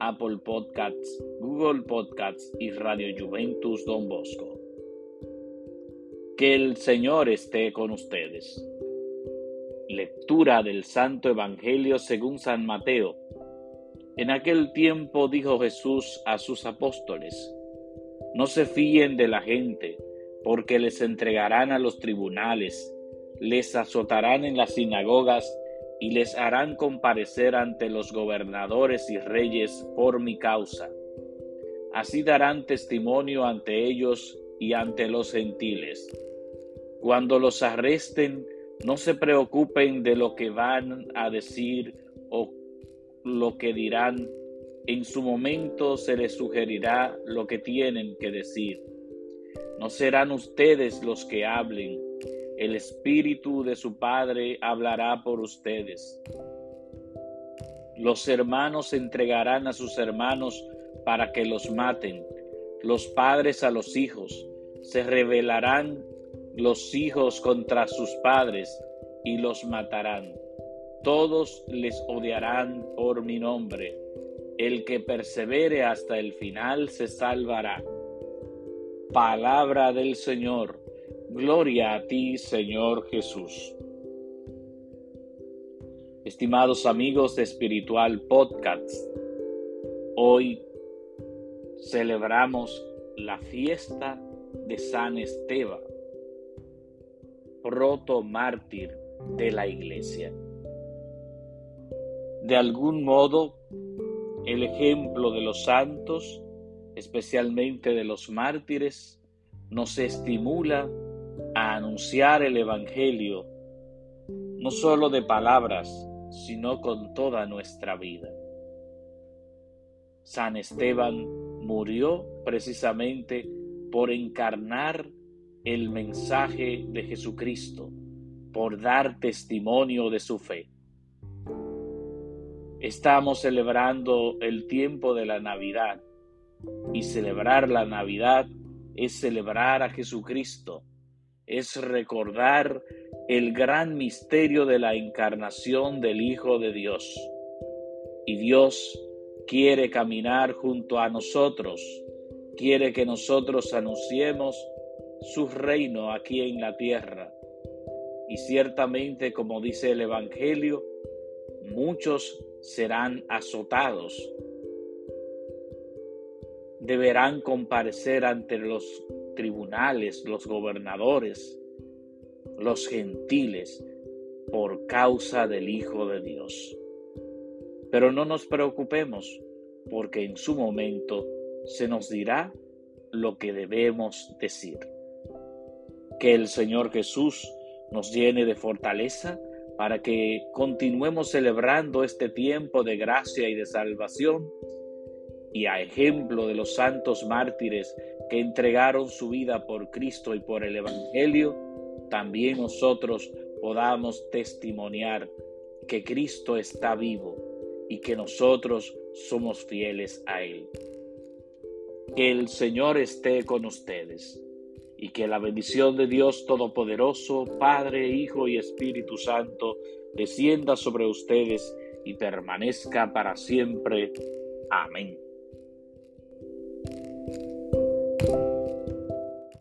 Apple Podcasts, Google Podcasts y Radio Juventus Don Bosco. Que el Señor esté con ustedes. Lectura del Santo Evangelio según San Mateo. En aquel tiempo dijo Jesús a sus apóstoles, No se fíen de la gente, porque les entregarán a los tribunales, les azotarán en las sinagogas y les harán comparecer ante los gobernadores y reyes por mi causa. Así darán testimonio ante ellos y ante los gentiles cuando los arresten, no se preocupen de lo que van a decir o lo que dirán. En su momento se les sugerirá lo que tienen que decir. No serán ustedes los que hablen, el Espíritu de su Padre hablará por ustedes. Los hermanos entregarán a sus hermanos para que los maten, los padres a los hijos, se rebelarán los hijos contra sus padres y los matarán. Todos les odiarán por mi nombre. El que persevere hasta el final se salvará. Palabra del Señor. Gloria a ti, Señor Jesús. Estimados amigos de Espiritual Podcast, hoy celebramos la fiesta de San Esteban proto mártir de la iglesia. De algún modo, el ejemplo de los santos, especialmente de los mártires, nos estimula a anunciar el Evangelio, no solo de palabras, sino con toda nuestra vida. San Esteban murió precisamente por encarnar el mensaje de Jesucristo, por dar testimonio de su fe. Estamos celebrando el tiempo de la Navidad y celebrar la Navidad es celebrar a Jesucristo, es recordar el gran misterio de la encarnación del Hijo de Dios. Y Dios quiere caminar junto a nosotros, quiere que nosotros anunciemos su reino aquí en la tierra. Y ciertamente, como dice el Evangelio, muchos serán azotados. Deberán comparecer ante los tribunales, los gobernadores, los gentiles, por causa del Hijo de Dios. Pero no nos preocupemos, porque en su momento se nos dirá lo que debemos decir. Que el Señor Jesús nos llene de fortaleza para que continuemos celebrando este tiempo de gracia y de salvación y a ejemplo de los santos mártires que entregaron su vida por Cristo y por el Evangelio, también nosotros podamos testimoniar que Cristo está vivo y que nosotros somos fieles a Él. Que el Señor esté con ustedes y que la bendición de Dios Todopoderoso, Padre, Hijo y Espíritu Santo, descienda sobre ustedes y permanezca para siempre. Amén. Thank you.